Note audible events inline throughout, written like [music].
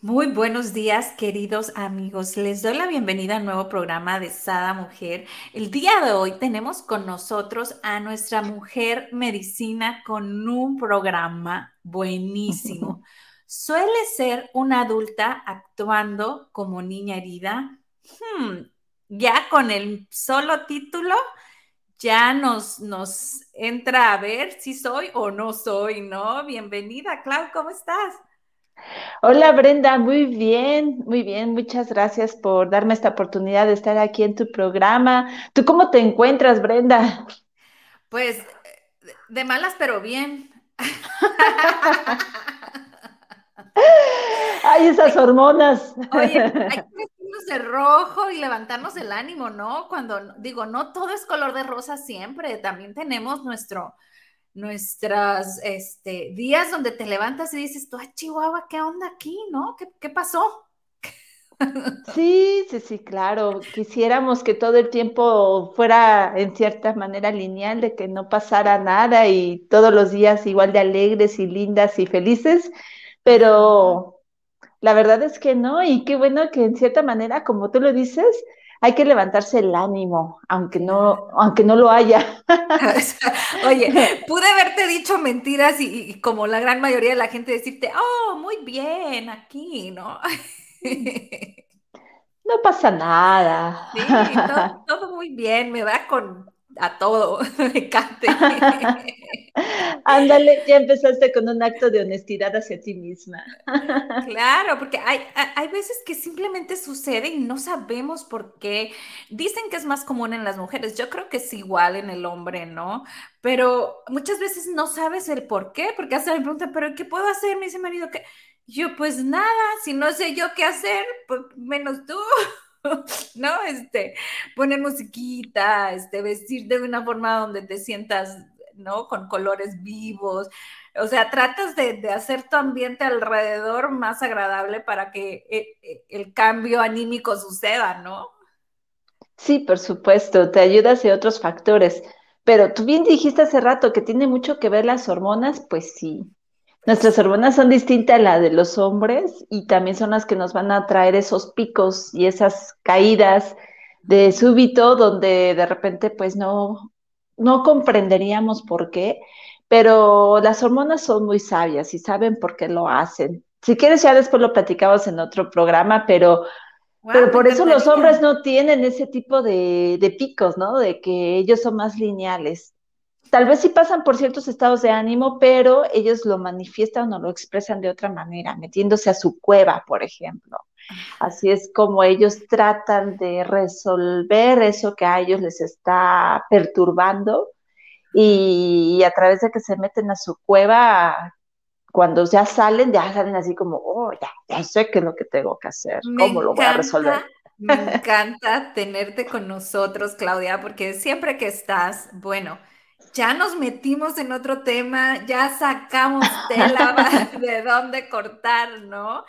Muy buenos días, queridos amigos. Les doy la bienvenida al nuevo programa de Sada Mujer. El día de hoy tenemos con nosotros a nuestra mujer medicina con un programa buenísimo. [laughs] ¿Suele ser una adulta actuando como niña herida? Hmm, ya con el solo título ya nos, nos entra a ver si soy o no soy, ¿no? Bienvenida, Clau, ¿cómo estás? Hola Brenda, muy bien, muy bien. Muchas gracias por darme esta oportunidad de estar aquí en tu programa. ¿Tú cómo te encuentras, Brenda? Pues de malas, pero bien. [laughs] Ay, esas hormonas. Oye, hay que vestirnos de rojo y levantarnos el ánimo, ¿no? Cuando digo, no todo es color de rosa siempre, también tenemos nuestro, nuestras este, días donde te levantas y dices, tú, ah, Chihuahua, ¿qué onda aquí? ¿No? ¿Qué, qué pasó? [laughs] Sí, sí, sí, claro. Quisiéramos que todo el tiempo fuera en cierta manera lineal, de que no pasara nada y todos los días igual de alegres y lindas y felices, pero la verdad es que no, y qué bueno que en cierta manera, como tú lo dices, hay que levantarse el ánimo, aunque no, aunque no lo haya. [laughs] Oye, [laughs] pude haberte dicho mentiras y, como la gran mayoría de la gente decirte, oh, muy bien, aquí, ¿no? No pasa nada. Sí, todo, [laughs] muy bien, me va con a todo, [laughs] me encanta. [laughs] Ándale, ya empezaste con un acto de honestidad hacia ti misma. [laughs] Claro, porque hay, hay veces que simplemente sucede y no sabemos por qué. Dicen que es más común en las mujeres, yo creo que es igual en el hombre, ¿no? Pero muchas veces no sabes el por qué, porque hasta me preguntan, ¿pero qué puedo hacer? Me dice marido que yo, pues nada, si no sé yo qué hacer, pues menos tú. [laughs] ¿no? Este, poner musiquita, este, vestirte de una forma donde te sientas, ¿no? Con colores vivos. O sea, tratas de, hacer tu ambiente alrededor más agradable para que eh, eh, el cambio anímico suceda, ¿no? Sí, por supuesto, te ayudas de otros factores. Pero tú bien dijiste hace rato que tiene mucho que ver las hormonas, pues sí, Nuestras hormonas son distintas a las de los hombres y también son las que nos van a traer esos picos y esas caídas de súbito donde de repente pues no, no comprenderíamos por qué, pero las hormonas son muy sabias y saben por qué lo hacen. Si quieres ya después lo platicamos en otro programa, pero, pero por eso los hombres no tienen ese tipo de, de picos, ¿no? De que ellos son más lineales tal vez sí pasan por ciertos estados de ánimo, pero ellos lo manifiestan o lo expresan de otra manera, metiéndose a su cueva, por ejemplo. Así es como ellos tratan de resolver eso que a ellos les está perturbando y, a través de que se meten a su cueva, cuando ya salen, ya salen así como, oh, ya, ya sé qué es lo que tengo que hacer, cómo lo voy a resolver. Me encanta tenerte con nosotros, Claudia, porque siempre que estás, bueno, ya nos metimos en otro tema, ya sacamos tela [laughs] de dónde cortar, ¿no?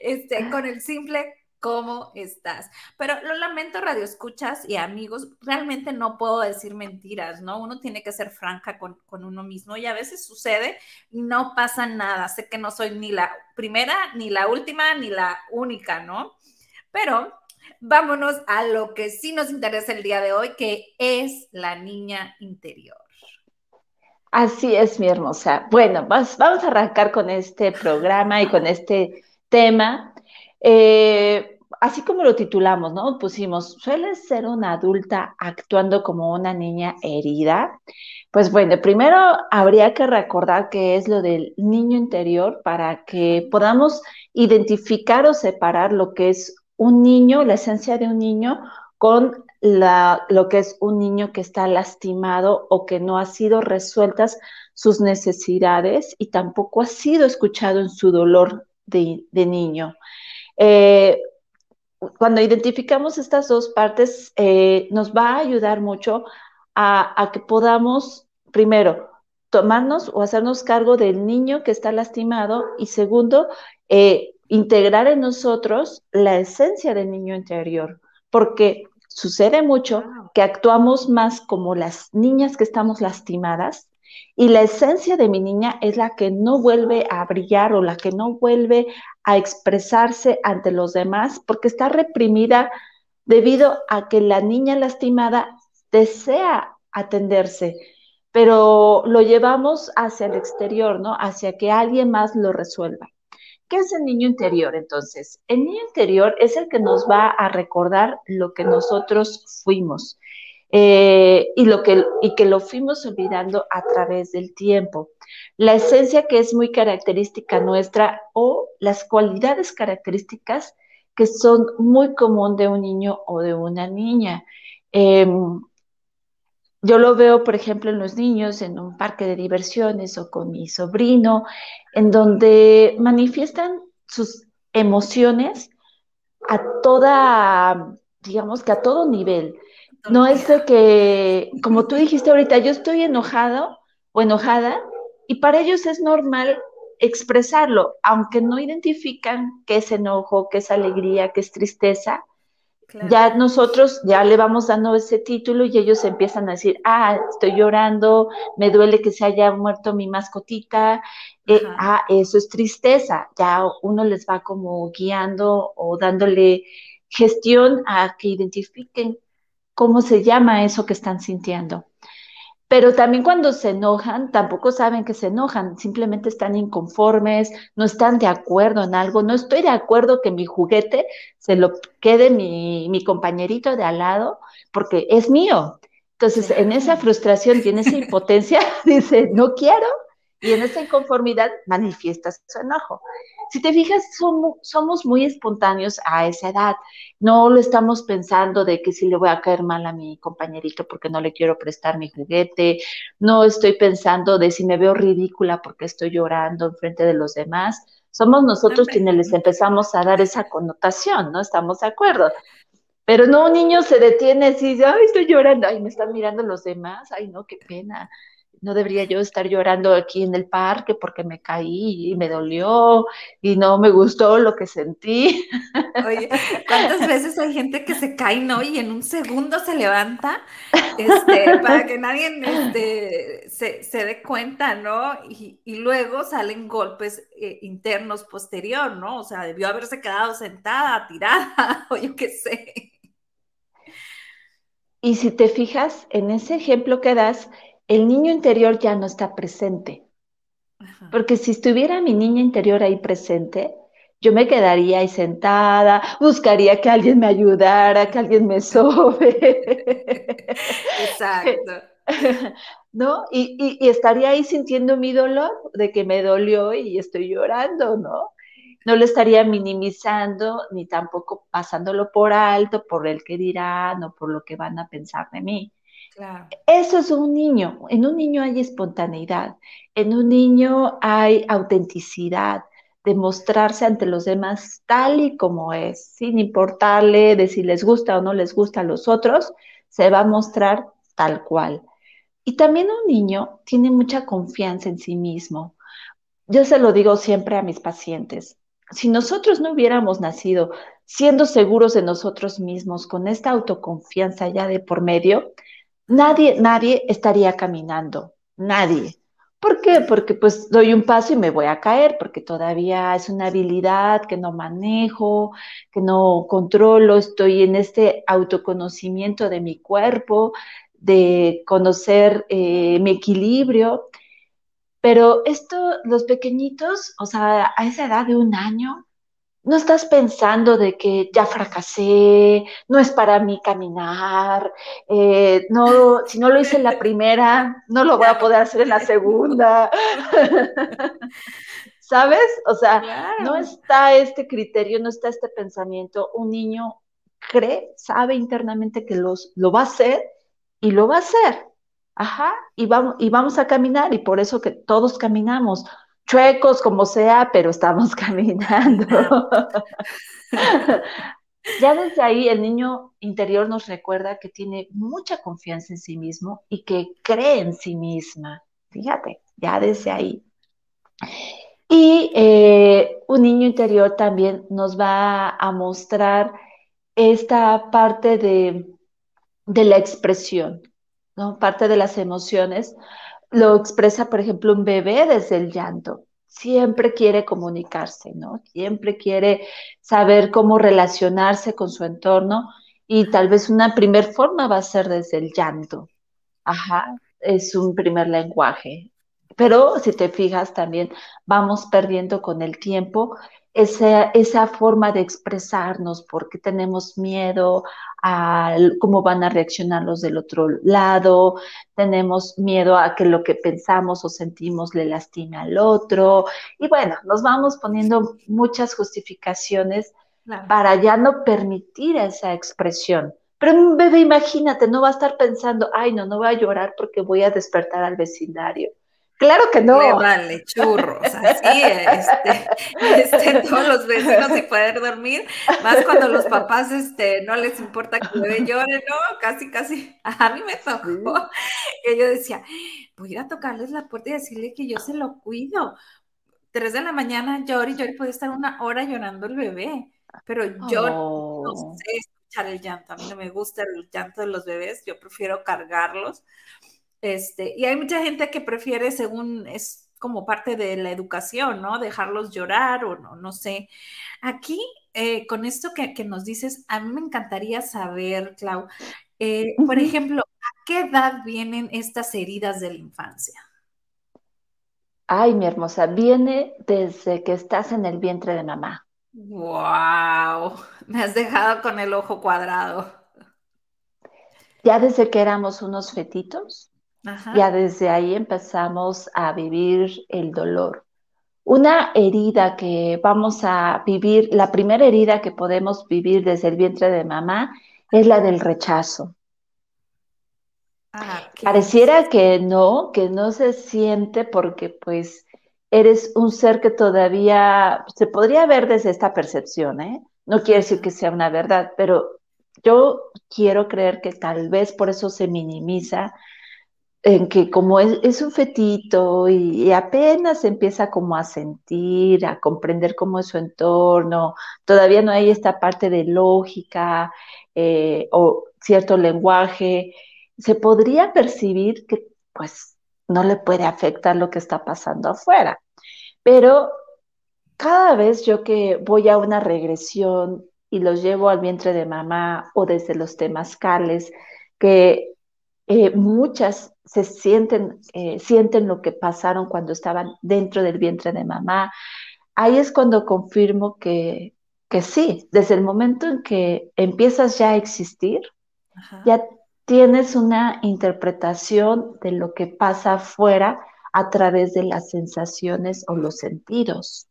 Este, con el simple cómo estás. Pero lo lamento, radio escuchas y amigos, realmente no puedo decir mentiras, ¿no? Uno tiene que ser franca con, con, uno mismo y a veces sucede y no pasa nada. Sé que no soy ni la primera, ni la última, ni la única, ¿no? Pero vámonos a lo que sí nos interesa el día de hoy, que es la niña interior. Así es, mi hermosa. Bueno, vamos, a arrancar con este programa y con este tema. Eh, así como lo titulamos, ¿no? Pusimos, ¿suele ser una adulta actuando como una niña herida? Pues bueno, primero habría que recordar qué es lo del niño interior para que podamos identificar o separar lo que es un niño, la esencia de un niño, con lo que es un niño que está lastimado o que no ha sido resueltas sus necesidades y tampoco ha sido escuchado en su dolor de, niño. Eh, cuando identificamos estas dos partes, eh, nos va a ayudar mucho a, que podamos, primero, tomarnos o hacernos cargo del niño que está lastimado y segundo, eh, integrar en nosotros la esencia del niño interior, porque sucede mucho que actuamos más como las niñas que estamos lastimadas y la esencia de mi niña es la que no vuelve a brillar o la que no vuelve a expresarse ante los demás porque está reprimida debido a que la niña lastimada desea atenderse, pero lo llevamos hacia el exterior, ¿no? Hacia que alguien más lo resuelva. ¿Qué es el niño interior entonces? El niño interior es el que nos va a recordar lo que nosotros fuimos eh, y, lo que, y que lo fuimos olvidando a través del tiempo. La esencia que es muy característica nuestra o las cualidades características que son muy común de un niño o de una niña. Em, yo lo veo, por ejemplo, en los niños en un parque de diversiones o con mi sobrino, en donde manifiestan sus emociones a toda, digamos que a todo nivel. No es de que, como tú dijiste ahorita, yo estoy enojado o enojada y para ellos es normal expresarlo, aunque no identifican qué es enojo, qué es alegría, qué es tristeza, ya nosotros ya le vamos dando ese título y ellos empiezan a decir, ah, estoy llorando, me duele que se haya muerto mi mascotita, eh, ah, eso es tristeza, ya uno les va como guiando o dándole gestión a que identifiquen cómo se llama eso que están sintiendo. Pero también cuando se enojan, tampoco saben que se enojan, simplemente están inconformes, no están de acuerdo en algo, no estoy de acuerdo que mi juguete se lo quede mi, mi compañerito de al lado porque es mío. Entonces, en esa frustración y en esa impotencia, [laughs] dice, no quiero, y en esa inconformidad manifiestas su enojo. Si te fijas, somos, somos muy espontáneos a esa edad. No lo estamos pensando de que si le voy a caer mal a mi compañerito porque no le quiero prestar mi juguete. No estoy pensando de si me veo ridícula porque estoy llorando en frente de los demás. Somos nosotros quienes les empezamos a dar esa connotación, ¿no? Estamos de acuerdo. Pero no, un niño se detiene y dice, ay, estoy llorando, ay, me están mirando los demás, ay, no, qué pena no debería yo estar llorando aquí en el parque porque me caí y me dolió y no me gustó lo que sentí. Oye, ¿cuántas [laughs] veces hay gente que se cae, no? Y en un segundo se levanta este, para que nadie este, se, dé cuenta, ¿no? Y, luego salen golpes eh, internos posterior, ¿no? O sea, debió haberse quedado sentada, tirada, [laughs] o yo qué sé. Y si te fijas en ese ejemplo que das, el niño interior ya no está presente. Porque si estuviera mi niña interior ahí presente, yo me quedaría ahí sentada, buscaría que alguien me ayudara, que alguien me sobe. Exacto. [laughs] ¿No? Y, y, estaría ahí sintiendo mi dolor de que me dolió y estoy llorando, ¿no? No lo estaría minimizando ni tampoco pasándolo por alto por el que dirán o por lo que van a pensar de mí. Eso es un niño. En un niño hay espontaneidad, en un niño hay autenticidad, de mostrarse ante los demás tal y como es, sin importarle de si les gusta o no les gusta a los otros, se va a mostrar tal cual. Y también un niño tiene mucha confianza en sí mismo. Yo se lo digo siempre a mis pacientes. Si nosotros no hubiéramos nacido siendo seguros de nosotros mismos, con esta autoconfianza ya de por medio, nadie, nadie estaría caminando, nadie. ¿Por qué? Porque pues doy un paso y me voy a caer, porque todavía es una habilidad que no manejo, que no controlo, estoy en este autoconocimiento de mi cuerpo, de conocer eh, mi equilibrio. Pero esto, los pequeñitos, o sea, a esa edad de un año, no estás pensando de que ya fracasé, no es para mí caminar, eh, no, si no lo hice en la primera, no lo voy a poder hacer en la segunda. [laughs] ¿Sabes? O sea, no está este criterio, no está este pensamiento. Un niño cree, sabe internamente que los, lo va a hacer y lo va a hacer. Ajá, y vamos, y vamos a caminar, y por eso que todos caminamos chuecos como sea, pero estamos [laughs] caminando. ya desde ahí el niño interior nos recuerda que tiene mucha confianza en sí mismo y que cree en sí misma. Fíjate, ya desde ahí. Y eh, un niño interior también nos va a mostrar esta parte de, de la expresión, ¿no? Parte de las emociones. Lo expresa, por ejemplo, un bebé desde el llanto. Siempre quiere comunicarse, ¿no? Siempre quiere saber cómo relacionarse con su entorno y tal vez una primer forma va a ser desde el llanto. Ajá, es un primer lenguaje. Pero si te fijas también, vamos perdiendo con el tiempo esa, esa forma de expresarnos porque tenemos miedo a cómo van a reaccionar los del otro lado, tenemos miedo a que lo que pensamos o sentimos le lastime al otro. Y bueno, nos vamos poniendo muchas justificaciones para ya no permitir esa expresión. Pero un bebé, imagínate, no va a estar pensando, ay, no, no voy a llorar porque voy a despertar al vecindario Claro que no. vale, churros, así, este, [laughs] este, todos los vecinos sin poder dormir, más cuando los papás este, no les importa que el bebé llore, ¿no? Casi, casi, [laughs] a mí me tocó, que yo decía, voy a ir a tocarles la puerta y decirle que yo se lo cuido. Tres de la mañana lloro y yo puede estar una hora llorando el bebé, pero yo no oh. sé escuchar el llanto, a mí no me gusta el llanto de los bebés, yo prefiero cargarlos. Este, y hay mucha gente que prefiere, según es como parte de la educación, ¿no? Dejarlos llorar o no, no sé. Aquí, eh, con esto que, nos dices, a mí me encantaría saber, Clau, eh, por ejemplo, ¿a qué edad vienen estas heridas de la infancia? Ay, mi hermosa, viene desde que estás en el vientre de mamá. ¡Wow! Me has dejado con el ojo cuadrado. Ya desde que éramos unos fetitos, ya desde ahí empezamos a vivir el dolor. Una herida que vamos a vivir, la primera herida que podemos vivir desde el vientre de mamá es la del rechazo. Ah, Pareciera que no, que no se siente porque pues eres un ser que todavía se podría ver desde esta percepción, ¿eh? No quiere decir que sea una verdad, pero yo quiero creer que tal vez por eso se minimiza en que como es, un fetito y, apenas empieza como a sentir, a comprender cómo es su entorno, todavía no hay esta parte de lógica eh, o cierto lenguaje, se podría percibir que pues no le puede afectar lo que está pasando afuera. Pero cada vez yo que voy a una regresión y los llevo al vientre de mamá o desde los cales, que eh, muchas se sienten, eh, sienten lo que pasaron cuando estaban dentro del vientre de mamá. Ahí es cuando confirmo que, que sí, desde el momento en que empiezas ya a existir, ya tienes una interpretación de lo que pasa afuera a través de las sensaciones o los sentidos.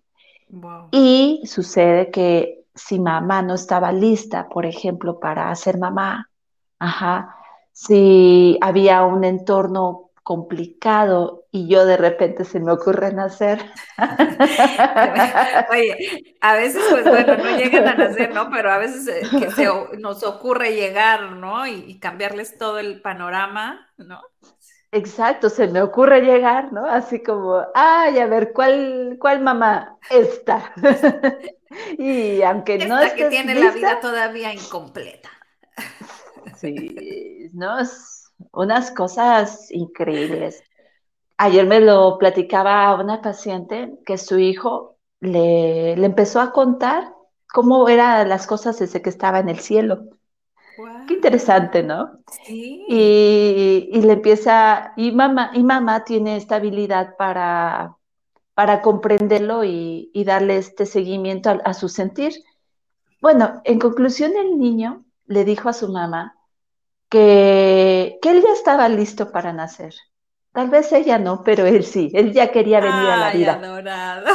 Y sucede que si mamá no estaba lista, por ejemplo, para ser mamá, ajá, si había un entorno complicado y yo de repente se me ocurre nacer. [laughs] Oye, a veces, pues bueno, no llegan a nacer, ¿no? Pero a veces eh, que se, [laughs] nos ocurre llegar, ¿no? Y, cambiarles todo el panorama, ¿no? Exacto, se me ocurre llegar, ¿no? Así como, ay, a ver, ¿cuál, cuál mamá? Esta. [laughs] y aunque no es que tiene la vida todavía incompleta. Sí, ¿no? unas cosas increíbles. Ayer me lo platicaba una paciente que su hijo le, le empezó a contar cómo eran las cosas desde que estaba en el cielo. Qué interesante, ¿no? Sí. Y, le empieza, y mamá, y mamá tiene esta habilidad para, para comprenderlo y, darle este seguimiento a, a, su sentir. Bueno, en conclusión, el niño le dijo a su mamá que, él ya estaba listo para nacer. Tal vez ella no, pero él sí, él ya quería venir a la vida. Adorado.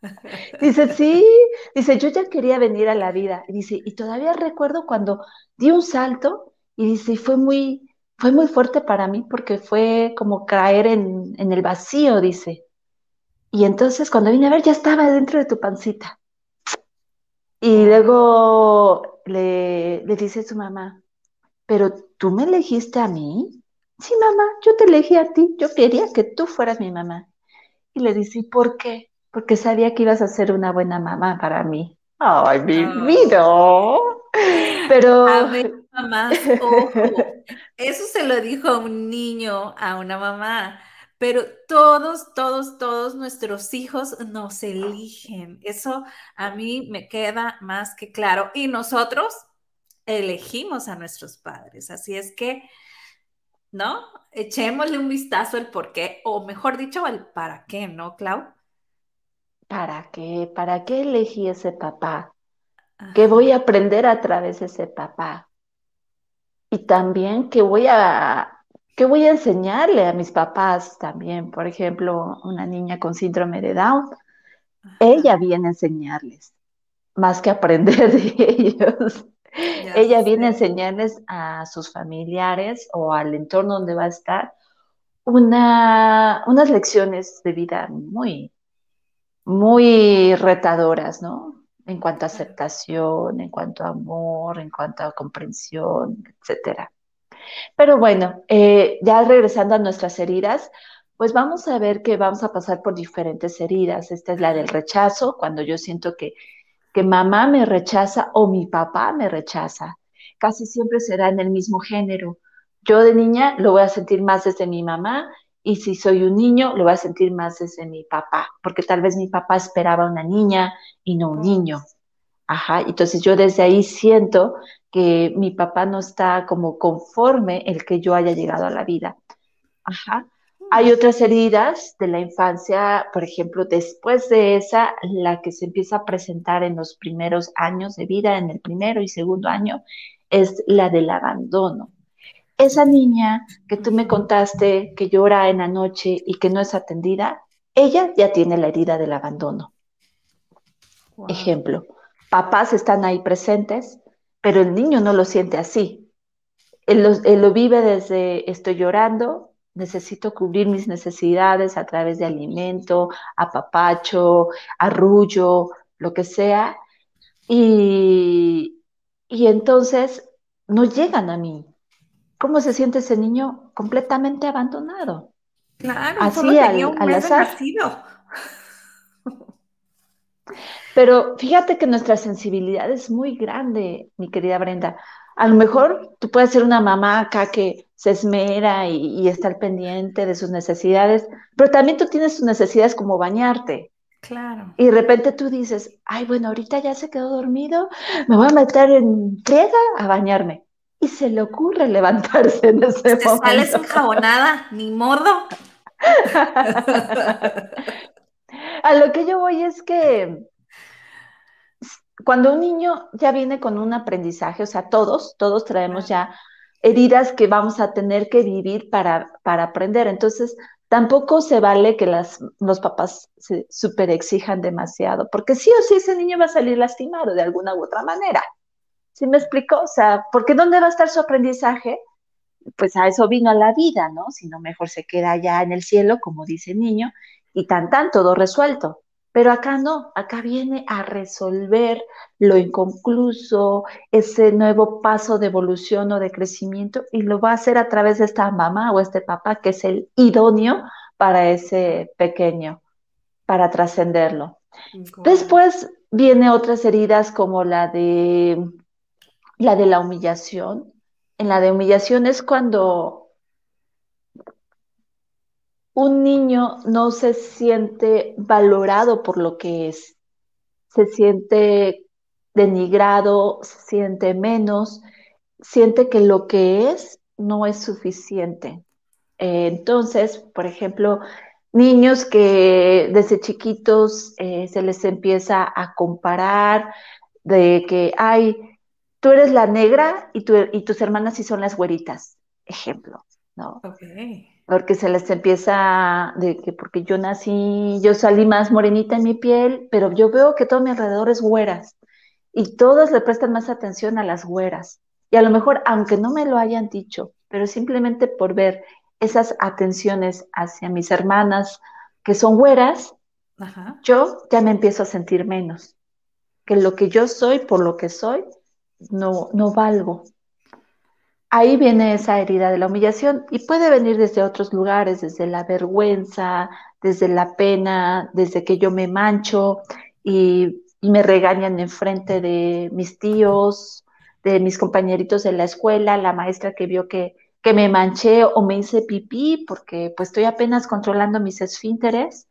[laughs] Dice, sí, dice, yo ya quería venir a la vida. Y dice, y todavía recuerdo cuando di un salto y dice, fue muy, fue muy fuerte para mí porque fue como caer en, en el vacío, dice. Y entonces cuando vine a ver ya estaba dentro de tu pancita. Y luego le, le dice su mamá, pero tú me elegiste a mí. Sí, mamá, yo te elegí a ti, yo quería que tú fueras mi mamá. Y le dice, ¿por qué? Porque sabía que ibas a ser una buena mamá para mí. Ay, mi vida. Pero... A ver, mamá, ojo. Eso se lo dijo un niño a una mamá. Pero todos, todos, todos nuestros hijos nos eligen. Eso a mí me queda más que claro. Y nosotros elegimos a nuestros padres. Así es que, ¿no? Echémosle un vistazo al por qué, o mejor dicho, al para qué, ¿no, Clau? ¿Para qué? ¿Para qué elegí ese papá? ¿Qué voy a aprender a través de ese papá? Y también, ¿qué voy a ¿Qué voy a enseñarle a mis papás también? Por ejemplo, una niña con síndrome de Down, ella viene a enseñarles, más que aprender [laughs] de ellos. Ella viene a enseñarles a sus familiares o al entorno donde va a estar una, unas lecciones de vida muy, muy retadoras, ¿no? En cuanto a aceptación, en cuanto a amor, en cuanto a comprensión, etcétera. Pero bueno, eh, ya regresando a nuestras heridas, pues vamos a ver que vamos a pasar por diferentes heridas. Esta es la del rechazo, cuando yo siento que, que mamá me rechaza o mi papá me rechaza. Casi siempre será en el mismo género. Yo de niña lo voy a sentir más desde mi mamá y si soy un niño lo voy a sentir más desde mi papá, porque tal vez mi papá esperaba una niña y no un niño. Ajá, entonces yo desde ahí siento que mi papá no está como conforme el que yo haya llegado a la vida. Ajá. Hay otras heridas de la infancia, por ejemplo, después de esa, la que se empieza a presentar en los primeros años de vida, en el primero y segundo año, es la del abandono. Esa niña que tú me contaste que llora en la noche y que no es atendida, ella ya tiene la herida del abandono. Ejemplo, papás están ahí presentes, pero el niño no lo siente así. Él lo, vive desde estoy llorando, necesito cubrir mis necesidades a través de alimento, apapacho, arrullo, lo que sea. Y, y entonces no llegan a mí. ¿Cómo se siente ese niño? Completamente abandonado. Claro, así solo tenía un al, azar. Pero fíjate que nuestra sensibilidad es muy grande, mi querida Brenda. A lo mejor tú puedes ser una mamá acá que se esmera y, está al pendiente de sus necesidades, pero también tú tienes tus necesidades como bañarte. Claro. Y de repente tú dices, ay, bueno, ahorita ya se quedó dormido, me voy a meter en friega a bañarme. Y se le ocurre [laughs] levantarse en ese Te momento. sales enjabonada, ni modo. [laughs] a lo que yo voy es que cuando un niño ya viene con un aprendizaje, o sea, todos, todos traemos ya heridas que vamos a tener que vivir para, para aprender. Entonces, tampoco se vale que las, los papás se super exijan demasiado, porque sí o sí ese niño va a salir lastimado de alguna u otra manera. ¿Sí me explico? O sea, porque ¿dónde va a estar su aprendizaje? Pues a eso vino a la vida, ¿no? Si no, mejor se queda allá en el cielo, como dice el niño, y tan tan, todo resuelto. Pero acá no, acá viene a resolver lo inconcluso, ese nuevo paso de evolución o de crecimiento y lo va a hacer a través de esta mamá o este papá que es el idóneo para ese pequeño, para trascenderlo. Después viene otras heridas como la de la de la humillación. En la de humillación es cuando un niño no se siente valorado por lo que es, se siente denigrado, se siente menos, siente que lo que es no es suficiente. Eh, entonces, por ejemplo, niños que desde chiquitos eh, se les empieza a comparar de que, ay, tú eres la negra y, y tus hermanas sí son las güeritas, ejemplo, ¿no? Okay porque se les empieza de que porque yo nací, yo salí más morenita en mi piel, pero yo veo que todo mi alrededor es güeras y todos le prestan más atención a las güeras. Y a lo mejor, aunque no me lo hayan dicho, pero simplemente por ver esas atenciones hacia mis hermanas que son güeras, yo ya me empiezo a sentir menos, que lo que yo soy por lo que soy, no, no valgo. Ahí viene esa herida de la humillación y puede venir desde otros lugares, desde la vergüenza, desde la pena, desde que yo me mancho y, me regañan en frente de mis tíos, de mis compañeritos de la escuela, la maestra que vio que, que me manché o me hice pipí porque pues estoy apenas controlando mis esfínteres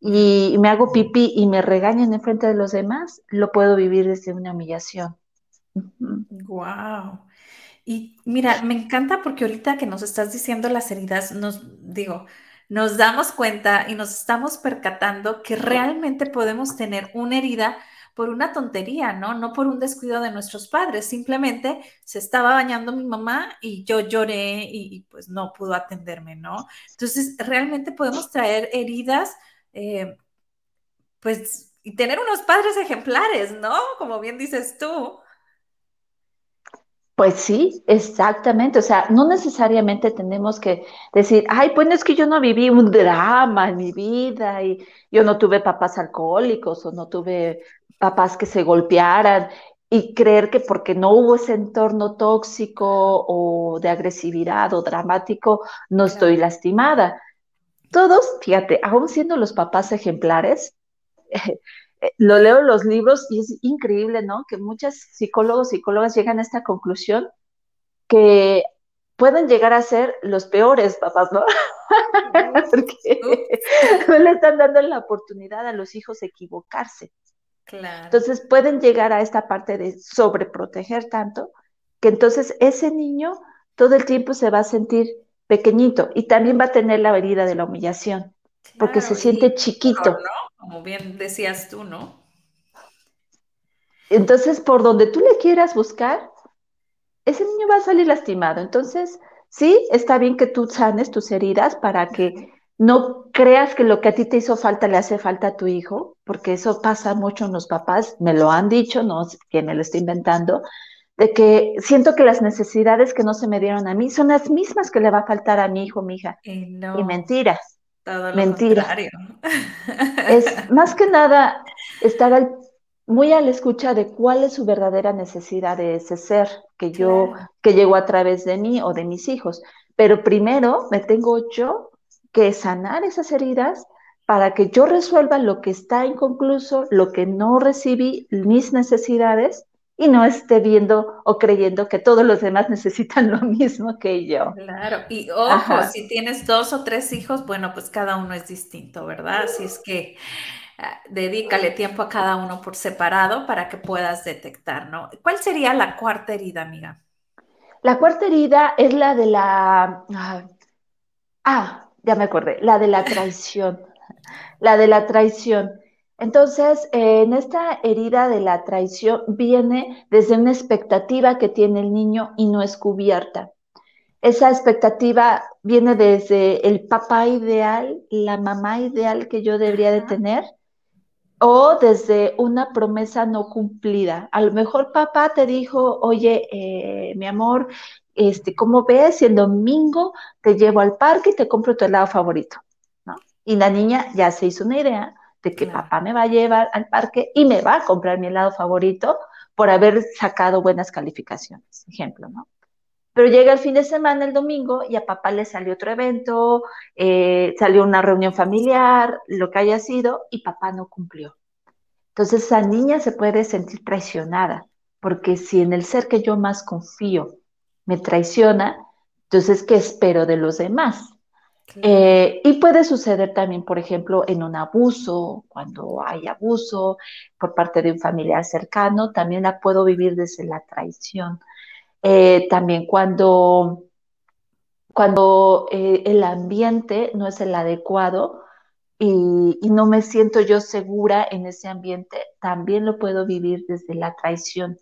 y me hago pipí y me regañan en frente de los demás, lo puedo vivir desde una humillación. Wow. Y mira, me encanta porque ahorita que nos estás diciendo las heridas, nos digo, nos damos cuenta y nos estamos percatando que realmente podemos tener una herida por una tontería, ¿no? No por un descuido de nuestros padres, simplemente se estaba bañando mi mamá y yo lloré y, pues no pudo atenderme, ¿no? Entonces, realmente podemos traer heridas, eh, pues, y tener unos padres ejemplares, ¿no? Como bien dices tú. Pues sí, exactamente. O sea, no necesariamente tenemos que decir, ay, pues es que yo no viví un drama en mi vida y yo no tuve papás alcohólicos o no tuve papás que se golpearan y creer que porque no hubo ese entorno tóxico o de agresividad o dramático, no estoy lastimada. Todos, fíjate, aún siendo los papás ejemplares, [laughs] lo leo en los libros y es increíble, ¿no? Que muchos psicólogos, psicólogas llegan a esta conclusión que pueden llegar a ser los peores papás, ¿no? [laughs] Porque no le están dando la oportunidad a los hijos de equivocarse. Claro. Entonces pueden llegar a esta parte de sobreproteger tanto que entonces ese niño todo el tiempo se va a sentir pequeñito y también va a tener la herida de la humillación porque se siente chiquito como bien decías tú, ¿no? Entonces, por donde tú le quieras buscar, ese niño va a salir lastimado. Entonces, sí, está bien que tú sanes tus heridas para que no creas que lo que a ti te hizo falta le hace falta a tu hijo, porque eso pasa mucho en los papás, me lo han dicho, no sé quién me lo está inventando, de que siento que las necesidades que no se me dieron a mí son las mismas que le va a faltar a mi hijo, mi hija. Y, no. y mentira. Mentira. Es [laughs] más que nada estar muy a la escucha de cuál es su verdadera necesidad de ese ser que yo, que llegó a través de mí o de mis hijos. Pero primero me tengo yo que sanar esas heridas para que yo resuelva lo que está inconcluso, lo que no recibí, mis necesidades, y no esté viendo o creyendo que todos los demás [laughs] necesitan lo mismo que yo. Claro, y ojo, si tienes dos o tres hijos, bueno, pues cada uno es distinto, ¿verdad? Así es que ah, dedícale tiempo a cada uno por separado para que puedas detectar, ¿no? ¿Cuál sería la cuarta herida, amiga? La cuarta herida es la de la... Ah, ya me acordé, la de la traición. la de la traición. Entonces, en esta herida de la traición viene desde una expectativa que tiene el niño y no es cubierta. Esa expectativa viene desde el papá ideal, la mamá ideal que yo debería de tener, o desde una promesa no cumplida. A lo mejor papá te dijo, oye, eh, mi amor, este, ¿cómo ves? Si el domingo te llevo al parque y te compro tu helado favorito, ¿no? Y la niña ya se hizo una idea de que papá me va a llevar al parque y me va a comprar mi helado favorito por haber sacado buenas calificaciones, ejemplo, ¿no? Pero llega el fin de semana, el domingo, y a papá le salió otro evento, eh, salió una reunión familiar, lo que haya sido, y papá no cumplió. Entonces esa niña se puede sentir traicionada, porque si en el ser que yo más confío me traiciona, entonces, ¿qué espero de los demás? Eh, y puede suceder también, por ejemplo, en un abuso, cuando hay abuso por parte de un familiar cercano, también la puedo vivir desde la traición. Eh, también cuando, cuando eh, el ambiente no es el adecuado y, y, no me siento yo segura en ese ambiente, también lo puedo vivir desde la traición.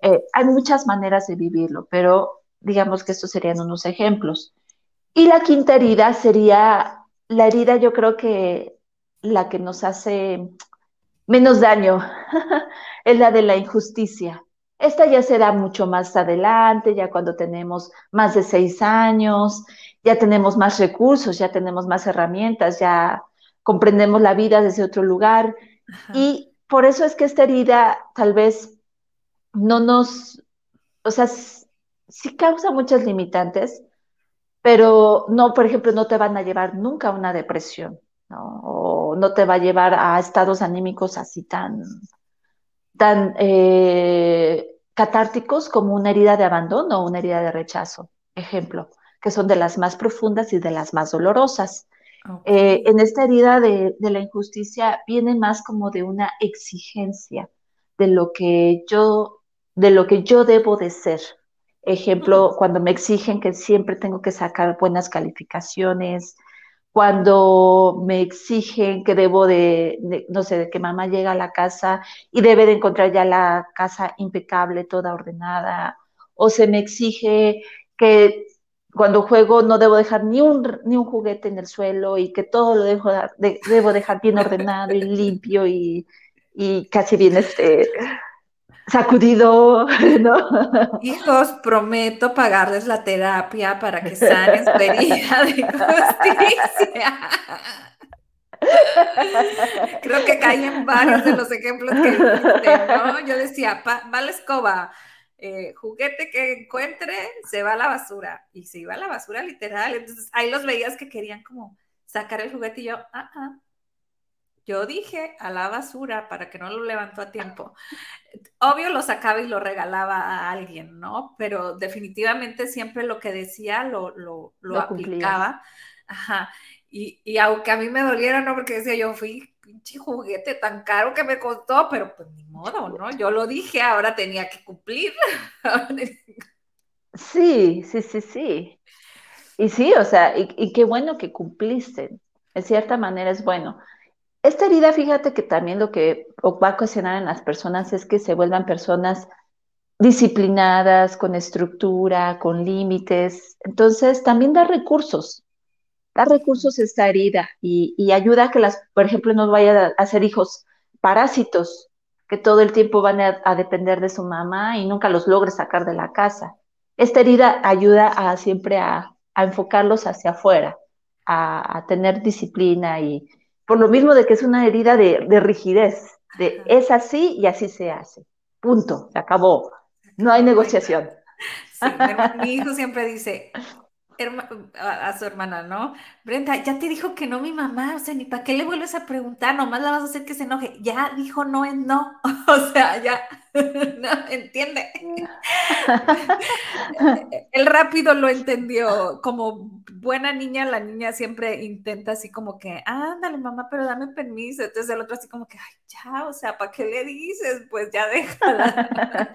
hay muchas maneras de vivirlo, pero digamos que estos serían unos ejemplos. Y la quinta herida sería la herida, yo creo que la que nos hace menos daño, [laughs] es la de la injusticia. Esta ya será mucho más adelante, ya cuando tenemos más de seis años, ya tenemos más recursos, ya tenemos más herramientas, ya comprendemos la vida desde otro lugar y por eso es que esta herida tal vez no nos, o sea, sí causa muchas limitantes, pero no, por ejemplo, no te van a llevar nunca a una depresión, ¿no? O no te va a llevar a estados anímicos así tan, tan eh, catárticos como una herida de abandono o una herida de rechazo, ejemplo, que son de las más profundas y de las más dolorosas. Eh, en esta herida de, de, la injusticia viene más como de una exigencia de lo que yo, de lo que yo debo de ser, Ejemplo, cuando me exigen que siempre tengo que sacar buenas calificaciones, cuando me exigen que debo de, no sé, de que mamá llega a la casa y debe de encontrar ya la casa impecable, toda ordenada, o se me exige que cuando juego no debo dejar ni un, ni un juguete en el suelo y que todo lo dejo debo dejar bien ordenado y [laughs] limpio y, y casi bien este, sacudido, [laughs] ¿no? Hijos, prometo pagarles la terapia para que sanen su de injusticia. Creo que caí en varios de los ejemplos que dijiste, ¿no? Yo decía, va la escoba, eh, juguete que encuentre, se va a la basura. Y se iba a la basura literal. Entonces ahí los veías que querían como sacar el juguete y yo, ah, ah, yo dije a la basura para que no lo levantó a tiempo. Obvio lo sacaba y lo regalaba a alguien, ¿no? Pero definitivamente siempre lo que decía lo, lo, aplicaba. Ajá. Y, y, aunque a mí me doliera, ¿no? Porque decía yo, fui pinche juguete tan caro que me costó, pero pues ni modo, ¿no? Yo lo dije, ahora tenía que cumplir. [laughs] sí, sí, sí, sí. Y sí, o sea, y, y qué bueno que cumpliste. En cierta manera es bueno. Esta herida, fíjate que también lo que va a ocasionar en las personas es que se vuelvan personas disciplinadas, con estructura, con límites. Entonces, también da recursos, da recursos esta herida y, ayuda a que las, por ejemplo, no vayan a, ser hijos parásitos, que todo el tiempo van a, depender de su mamá y nunca los logre sacar de la casa. Esta herida ayuda a siempre a, enfocarlos hacia afuera, a, tener disciplina y, por lo mismo de que es una herida de, rigidez, de es así y así se hace. Punto, se acabó. No hay negociación. mi hijo siempre dice, a, su hermana, ¿no? Brenda, ya te dijo que no mi mamá, o sea, ni para qué le vuelves a preguntar, nomás la vas a hacer que se enoje. Ya dijo no es no, [laughs] o sea, ya, [laughs] no, entiende. [laughs] El rápido lo entendió, como buena niña, la niña siempre intenta así como que, ándale mamá, pero dame permiso, entonces el otro así como que, ay, ya, o sea, ¿para qué le dices? Pues ya déjala.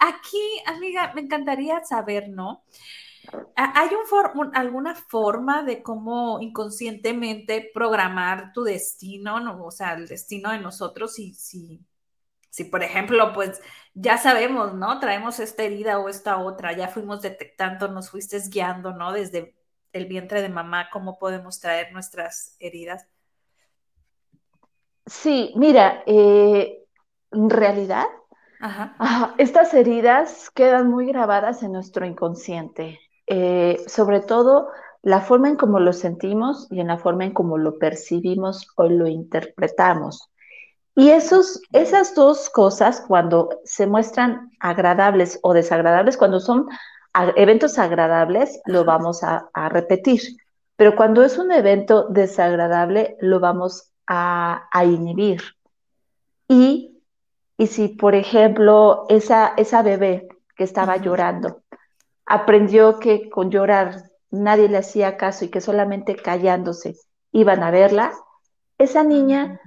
Aquí, amiga, me encantaría saber, ¿no? ¿Hay un alguna forma de cómo inconscientemente programar tu destino, ¿no? o sea, el destino de nosotros? Si, si, si, por ejemplo, pues ya sabemos, ¿no? Traemos esta herida o esta otra, ya fuimos detectando, nos fuiste guiando, ¿no? Desde el vientre de mamá, cómo podemos traer nuestras heridas. Sí, mira, eh, en realidad, estas heridas quedan muy grabadas en nuestro inconsciente. Eh, sobre todo la forma en cómo lo sentimos y en la forma en cómo lo percibimos o lo interpretamos. Y esos, esas dos cosas, cuando se muestran agradables o desagradables, cuando son eventos agradables, lo vamos a, repetir. Pero cuando es un evento desagradable, lo vamos a, inhibir. Y, y, si, por ejemplo, esa, esa bebé que estaba llorando, aprendió que con llorar nadie le hacía caso y que solamente callándose iban a verla, esa niña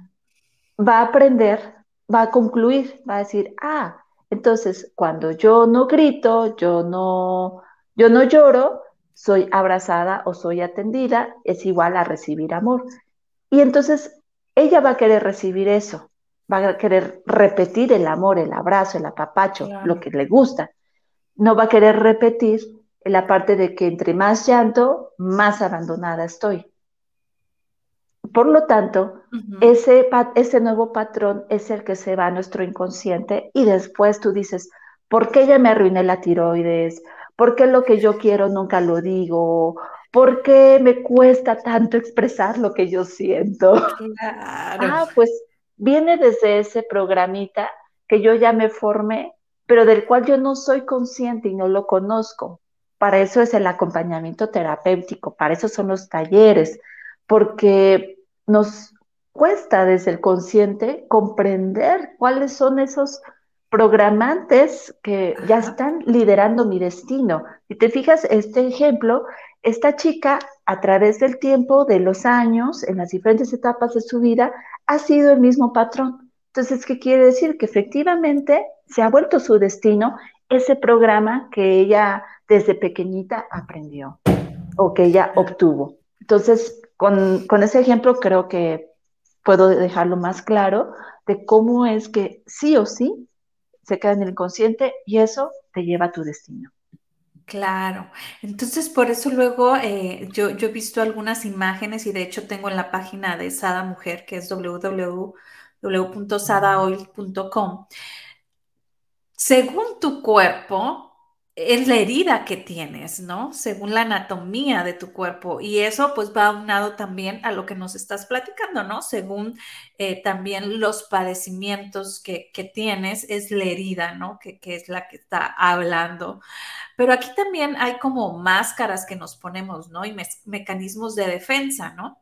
va a aprender, va a concluir, va a decir, ah, entonces cuando yo no grito, yo no, yo no lloro, soy abrazada o soy atendida, es igual a recibir amor. Y entonces ella va a querer recibir eso, va a querer repetir el amor, el abrazo, el apapacho, lo que le gusta no va a querer repetir la parte de que entre más llanto, más abandonada estoy. Por lo tanto, ese, ese nuevo patrón es el que se va a nuestro inconsciente y después tú dices, ¿por qué ya me arruiné la tiroides? ¿Por qué lo que yo quiero nunca lo digo? ¿Por qué me cuesta tanto expresar lo que yo siento? Claro. Ah, pues viene desde ese programita que yo ya me formé, pero del cual yo no soy consciente y no lo conozco. Para eso es el acompañamiento terapéutico, para eso son los talleres, porque nos cuesta desde el consciente comprender cuáles son esos programantes que ya están liderando mi destino. Si te fijas, este ejemplo, esta chica a través del tiempo, de los años, en las diferentes etapas de su vida, ha sido el mismo patrón. Entonces, ¿qué quiere decir? Que efectivamente se ha vuelto su destino ese programa que ella desde pequeñita aprendió o que ella obtuvo. Entonces, con, con ese ejemplo creo que puedo dejarlo más claro de cómo es que sí o sí se queda en el inconsciente y eso te lleva a tu destino. Claro, entonces por eso luego eh, yo, he visto algunas imágenes y de hecho tengo en la página de Sada Mujer, que es www.sadaoil.com. Según tu cuerpo, es la herida que tienes, ¿no? Según la anatomía de tu cuerpo. Y eso pues va aunado también a lo que nos estás platicando, ¿no? Según eh, también los padecimientos que, tienes, es la herida, ¿no? Que, es la que está hablando. Pero aquí también hay como máscaras que nos ponemos, ¿no? Y mecanismos de defensa, ¿no?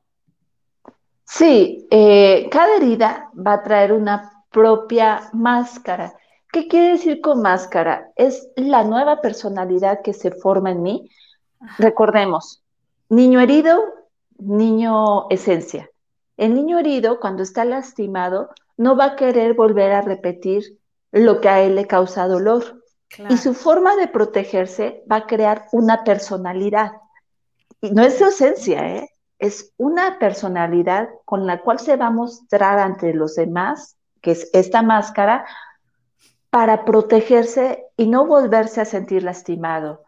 Sí, eh, cada herida va a traer una propia máscara. ¿Qué quiere decir con máscara? Es la nueva personalidad que se forma en mí. Recordemos, niño herido, niño esencia. El niño herido, cuando está lastimado, no va a querer volver a repetir lo que a él le causa dolor. Y su forma de protegerse va a crear una personalidad. Y no es su esencia, ¿eh? Es una personalidad con la cual se va a mostrar ante los demás, que es esta máscara, para protegerse y no volverse a sentir lastimado.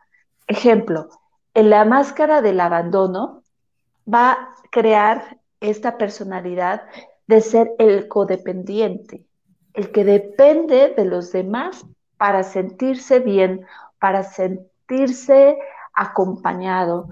Ejemplo, en la máscara del abandono va a crear esta personalidad de ser el codependiente, el que depende de los demás para sentirse bien, para sentirse acompañado.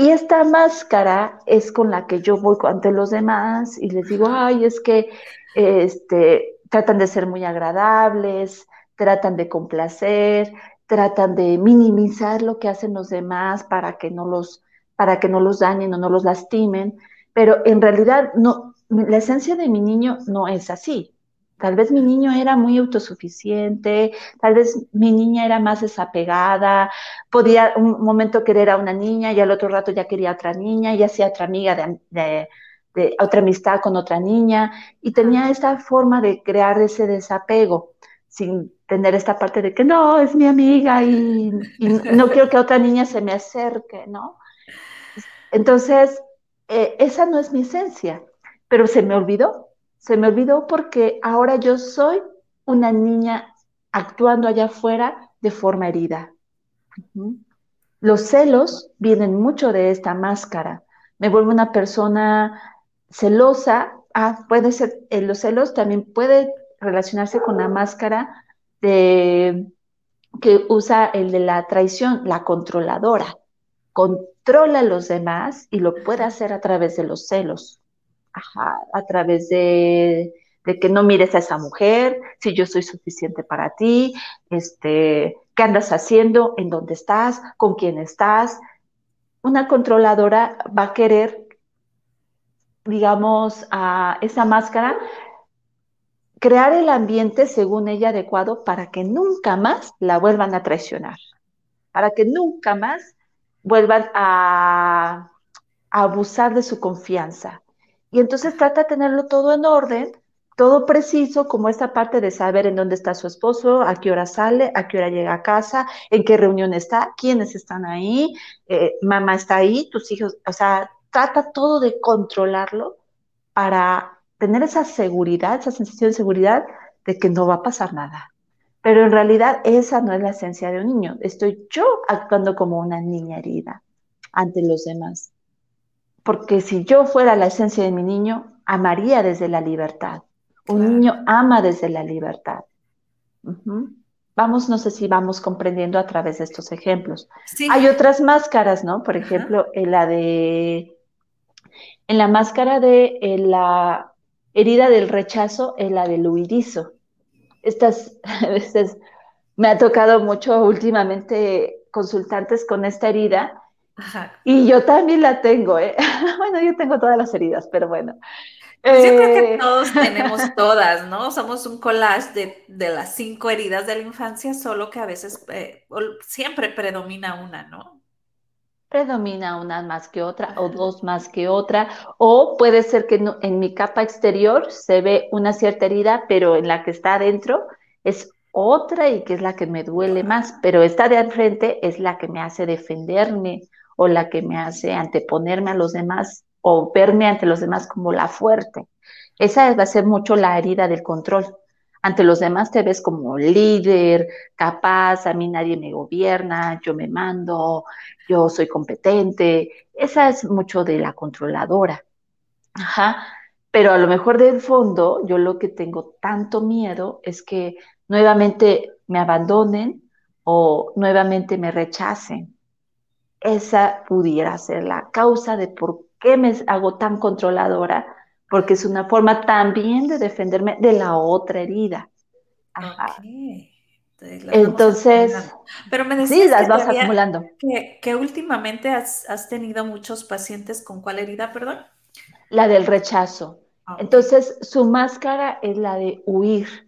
Y esta máscara es con la que yo voy ante los demás y les digo, ay, es que este, tratan de ser muy agradables, tratan de complacer, tratan de minimizar lo que hacen los demás para que no los, para que no los dañen o no los lastimen, pero en realidad no, la esencia de mi niño no es así. Tal vez mi niño era muy autosuficiente, tal vez mi niña era más desapegada, podía un momento querer a una niña y al otro rato ya quería a otra niña y hacía otra amiga de otra amistad con otra niña y tenía esta forma de crear ese desapego sin tener esta parte de que no, es mi amiga y, no quiero que otra niña se me acerque, ¿no? Entonces, eh, esa no es mi esencia, pero se me olvidó, se me olvidó porque ahora yo soy una niña actuando allá afuera de forma herida. Los celos vienen mucho de esta máscara. Me vuelvo una persona celosa, ah, puede ser, en los celos también puede relacionarse con la máscara de, que usa el de la traición, la controladora. Controla a los demás y lo puede hacer a través de los celos, a través de, que no mires a esa mujer, si yo soy suficiente para ti, este, qué andas haciendo, en dónde estás, con quién estás. Una controladora va a querer digamos, a esa máscara, crear el ambiente según ella adecuado para que nunca más la vuelvan a traicionar, para que nunca más vuelvan a, abusar de su confianza. Y entonces trata de tenerlo todo en orden, todo preciso, como esta parte de saber en dónde está su esposo, a qué hora sale, a qué hora llega a casa, en qué reunión está, quiénes están ahí, eh, mamá está ahí, tus hijos, o sea, trata todo de controlarlo para tener esa seguridad, esa sensación de seguridad de que no va a pasar nada. Pero en realidad esa no es la esencia de un niño. Estoy yo actuando como una niña herida ante los demás. Porque si yo fuera la esencia de mi niño, amaría desde la libertad. Un niño ama desde la libertad. vamos, no sé si vamos comprendiendo a través de estos ejemplos. Hay otras máscaras, ¿no? Por ejemplo, en la de, en la máscara de la herida del rechazo, en la del huidizo. Estas, [laughs] veces me ha tocado mucho últimamente consultantes con esta herida. Y yo también la tengo, ¿eh? [laughs] bueno, yo tengo todas las heridas, pero bueno. Pues yo creo que eh, todos [laughs] tenemos todas, ¿no? Somos un collage de, las cinco heridas de la infancia, solo que a veces eh, siempre predomina una, ¿no? Predomina una más que otra o dos más que otra, o puede ser que en mi capa exterior se ve una cierta herida, pero en la que está adentro es otra y que es la que me duele más, pero esta de al frente es la que me hace defenderme o la que me hace anteponerme a los demás o verme ante los demás como la fuerte. Esa va a ser mucho la herida del control. Ante los demás te ves como líder, capaz, a mí nadie me gobierna, yo me mando, yo soy competente. Esa es mucho de la controladora. Ajá. Pero a lo mejor del fondo, yo lo que tengo tanto miedo es que nuevamente me abandonen o nuevamente me rechacen. Esa pudiera ser la causa de por qué me hago tan controladora? Porque es una forma también de defenderme de la otra herida. Entonces, pero me decías sí, las vas acumulando. Que, últimamente has, tenido muchos pacientes con cuál herida, perdón? La del rechazo. Entonces, su máscara es la de huir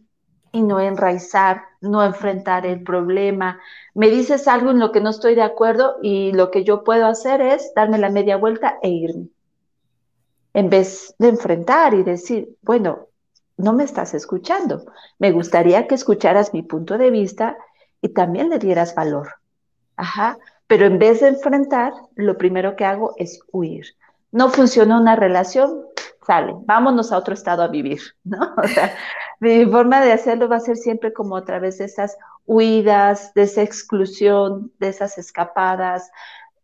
y no enraizar, no enfrentar el problema. Me dices algo en lo que no estoy de acuerdo y lo que yo puedo hacer es darme la media vuelta e irme. En vez de enfrentar y decir, bueno, no me estás escuchando. Me gustaría que escucharas mi punto de vista y también le dieras valor. Ajá. Pero en vez de enfrentar, lo primero que hago es huir. No funciona una relación, sale, vámonos a otro estado a vivir, [laughs] ¿no? O sea, mi forma de hacerlo va a ser siempre como a través de esas huidas, de esa exclusión, de esas escapadas,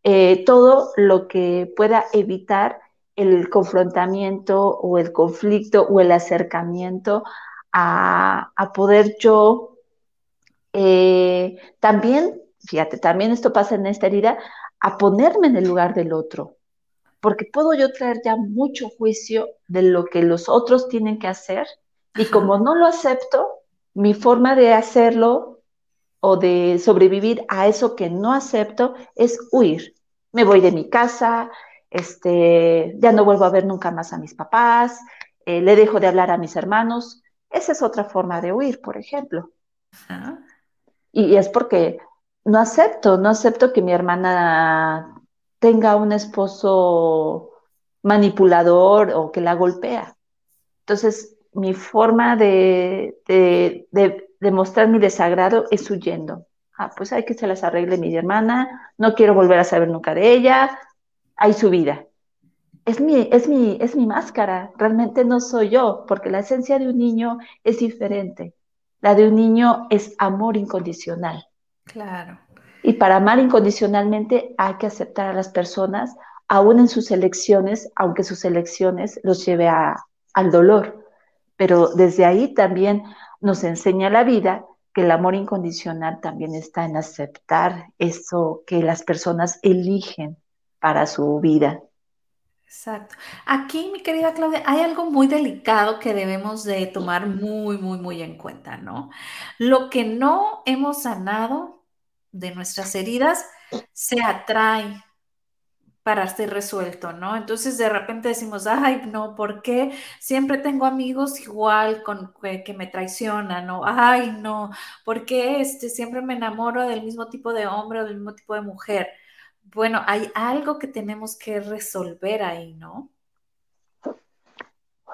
eh, todo lo que pueda evitar el confrontamiento o el conflicto o el acercamiento a, poder yo eh, también, fíjate, también esto pasa en esta herida, a ponerme en el lugar del otro, porque puedo yo traer ya mucho juicio de lo que los otros tienen que hacer y como no lo acepto, mi forma de hacerlo o de sobrevivir a eso que no acepto es huir. Me voy de mi casa, este, ya no vuelvo a ver nunca más a mis papás, eh, le dejo de hablar a mis hermanos. Esa es otra forma de huir, por ejemplo. Y es porque no acepto, no acepto que mi hermana tenga un esposo manipulador o que la golpea. Entonces, mi forma de, demostrar mi desagrado es huyendo. Ah, pues hay que se las arregle mi hermana, no quiero volver a saber nunca de ella, hay su vida. Es mi, es, mi, es mi máscara, realmente no soy yo, porque la esencia de un niño es diferente. La de un niño es amor incondicional. Claro. Y para amar incondicionalmente hay que aceptar a las personas, aún en sus elecciones, aunque sus elecciones los lleve a, al dolor pero desde ahí también nos enseña la vida que el amor incondicional también está en aceptar eso que las personas eligen para su vida. Exacto. Aquí, mi querida Claudia, hay algo muy delicado que debemos de tomar muy, muy, muy en cuenta, ¿no? Lo que no hemos sanado de nuestras heridas se atrae, para ser resuelto, ¿no? Entonces de repente decimos, ay, no, ¿por qué siempre tengo amigos igual con que, me traicionan? ¿no? Ay, no, ¿por qué este, siempre me enamoro del mismo tipo de hombre o del mismo tipo de mujer? Bueno, hay algo que tenemos que resolver ahí, ¿no?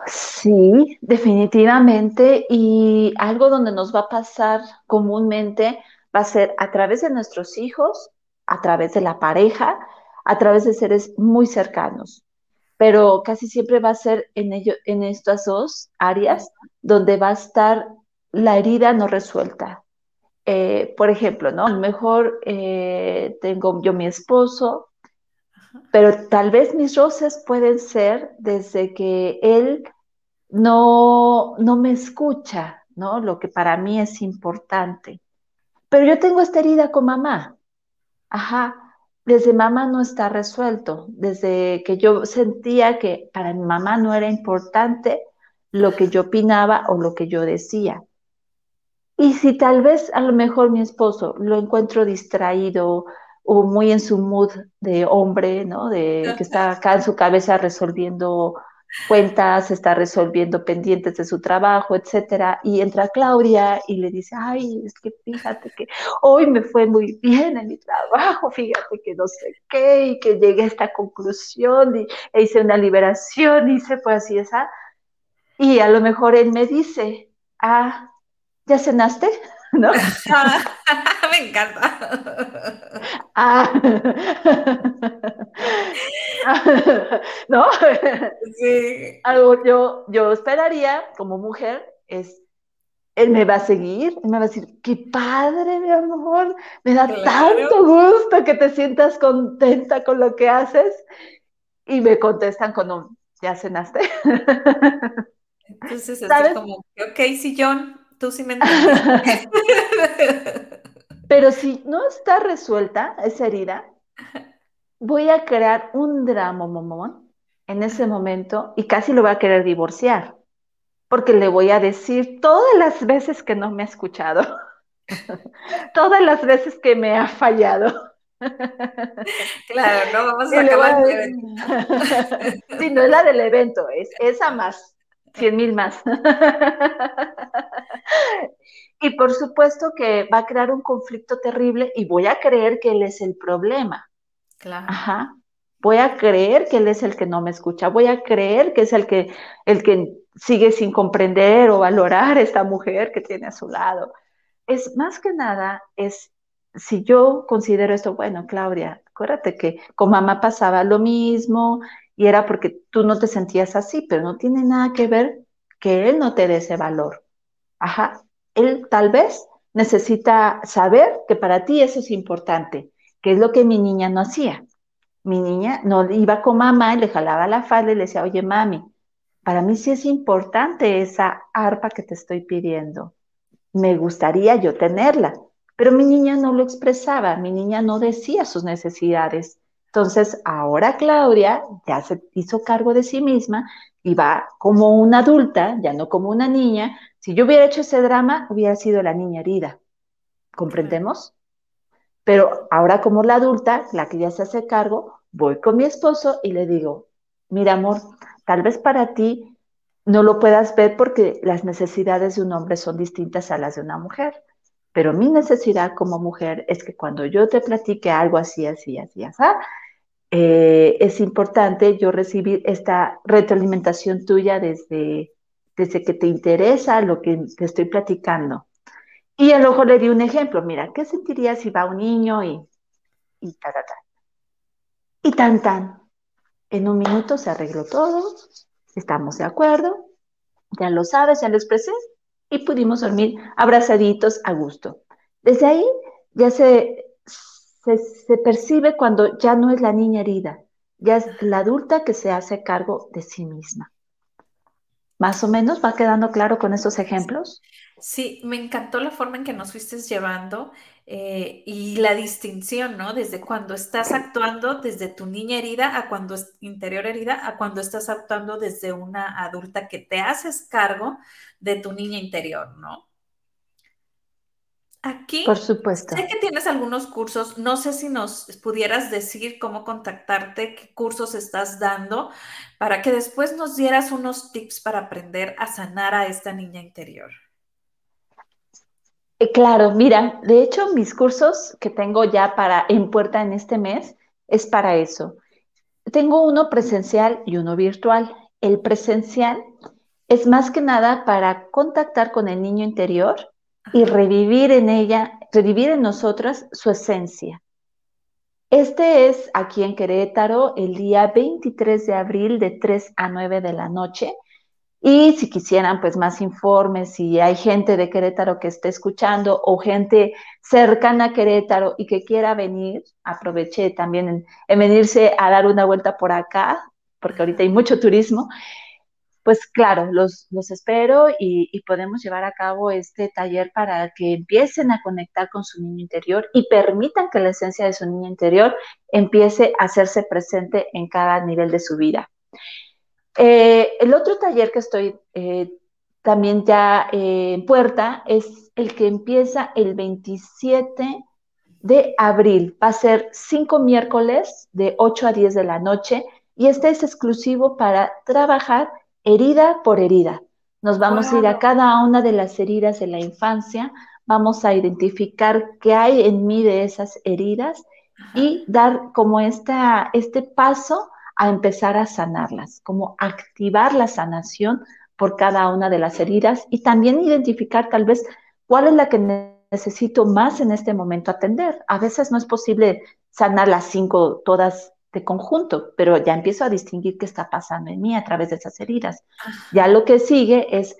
Sí, definitivamente. Y algo donde nos va a pasar comúnmente va a ser a través de nuestros hijos, a través de la pareja, a través de seres muy cercanos, pero casi siempre va a ser en, ello, en estas dos áreas donde va a estar la herida no resuelta. Eh, por ejemplo, ¿no? A lo mejor eh, tengo yo mi esposo, pero tal vez mis roces pueden ser desde que él no, no me escucha, ¿no? Lo que para mí es importante. Pero yo tengo esta herida con mamá. Ajá, desde mamá no está resuelto, desde que yo sentía que para mi mamá no era importante lo que yo opinaba o lo que yo decía. Y si tal vez a lo mejor mi esposo lo encuentro distraído o muy en su mood de hombre, ¿no? De que está acá en su cabeza resolviendo cuentas, está resolviendo pendientes de su trabajo, etcétera, y entra Claudia y le dice, ay, es que fíjate que hoy me fue muy bien en mi trabajo, fíjate que no sé qué, y que llegué a esta conclusión, y e hice una liberación, y se fue así esa, y a lo mejor él me dice, ah, ¿ya cenaste? ¿No? [laughs] me encanta. Ah. ¿No? Sí. Algo yo, yo esperaría como mujer es, él me va a seguir, él me va a decir, qué padre, mi amor, me da tanto gusto que te sientas contenta con lo que haces. Y me contestan con un, ¿ya cenaste? Entonces es como, ok, sillón, tú sí me entiendes. [laughs] Pero si no está resuelta esa herida, voy a crear un drama, momón, en ese momento y casi lo voy a querer divorciar, porque le voy a decir todas las veces que no me ha escuchado, [laughs] todas las veces que me ha fallado. Claro, no vamos a acabar de [laughs] Sí, no es la del evento, es esa más, cien mil más. Y por supuesto que va a crear un conflicto terrible y voy a creer que él es el problema. Claro. Ajá. Voy a creer que él es el que no me escucha. Voy a creer que es el que, el que sigue sin comprender o valorar a esta mujer que tiene a su lado. Es más que nada, es si yo considero esto, bueno, Claudia, acuérdate que con mamá pasaba lo mismo y era porque tú no te sentías así, pero no tiene nada que ver que él no te dé ese valor. Ajá, él tal vez necesita saber que para ti eso es importante, que es lo que mi niña no hacía. Mi niña no iba con mamá y le jalaba la falda y le decía, oye mami, para mí sí es importante esa arpa que te estoy pidiendo. Me gustaría yo tenerla, pero mi niña no lo expresaba, mi niña no decía sus necesidades. Entonces, ahora Claudia ya se hizo cargo de sí misma y va como una adulta, ya no como una niña, si yo hubiera hecho ese drama, hubiera sido la niña herida. ¿Comprendemos? Pero ahora como la adulta, la que ya se hace cargo, voy con mi esposo y le digo, mira amor, tal vez para ti no lo puedas ver porque las necesidades de un hombre son distintas a las de una mujer. Pero mi necesidad como mujer es que cuando yo te platique algo así, así, así, así, eh, es importante yo recibir esta retroalimentación tuya desde desde que te interesa lo que te estoy platicando. Y al ojo le di un ejemplo, mira, ¿qué sentirías si va un niño y, y ta, ta, ta? Y tan, tan. En un minuto se arregló todo, estamos de acuerdo, ya lo sabes, ya lo expresé, y pudimos dormir abrazaditos a gusto. Desde ahí ya se, se, percibe cuando ya no es la niña herida, ya es la adulta que se hace cargo de sí misma. Más o menos, ¿va quedando claro con estos ejemplos? Sí, me encantó la forma en que nos fuiste llevando eh, y la distinción, ¿no? Desde cuando estás actuando desde tu niña herida a cuando es interior herida, a cuando estás actuando desde una adulta que te haces cargo de tu niña interior, ¿no? Aquí, por supuesto. Sé que tienes algunos cursos, no sé si nos pudieras decir cómo contactarte, qué cursos estás dando, para que después nos dieras unos tips para aprender a sanar a esta niña interior. Eh, claro, mira, de hecho mis cursos que tengo ya para en puerta en este mes es para eso. Tengo uno presencial y uno virtual. El presencial es más que nada para contactar con el niño interior y revivir en ella, revivir en nosotras su esencia. Este es aquí en Querétaro el día 23 de abril de 3 a 9 de la noche. Y si quisieran pues más informes, si hay gente de Querétaro que esté escuchando o gente cercana a Querétaro y que quiera venir, aproveche también en venirse a dar una vuelta por acá, porque ahorita hay mucho turismo. Pues claro, los, los espero y, podemos llevar a cabo este taller para que empiecen a conectar con su niño interior y permitan que la esencia de su niño interior empiece a hacerse presente en cada nivel de su vida. Eh, el otro taller que estoy eh, también ya eh, en puerta es el que empieza el 27 de abril. Va a ser cinco miércoles de 8 a 10 de la noche y este es exclusivo para trabajar herida por herida. Nos vamos a ir a cada una de las heridas de la infancia, vamos a identificar qué hay en mí de esas heridas y dar como esta, este paso a empezar a sanarlas, como activar la sanación por cada una de las heridas y también identificar tal vez cuál es la que necesito más en este momento atender. A veces no es posible sanar las cinco todas de conjunto, pero ya empiezo a distinguir qué está pasando en mí a través de esas heridas. Ya lo que sigue es,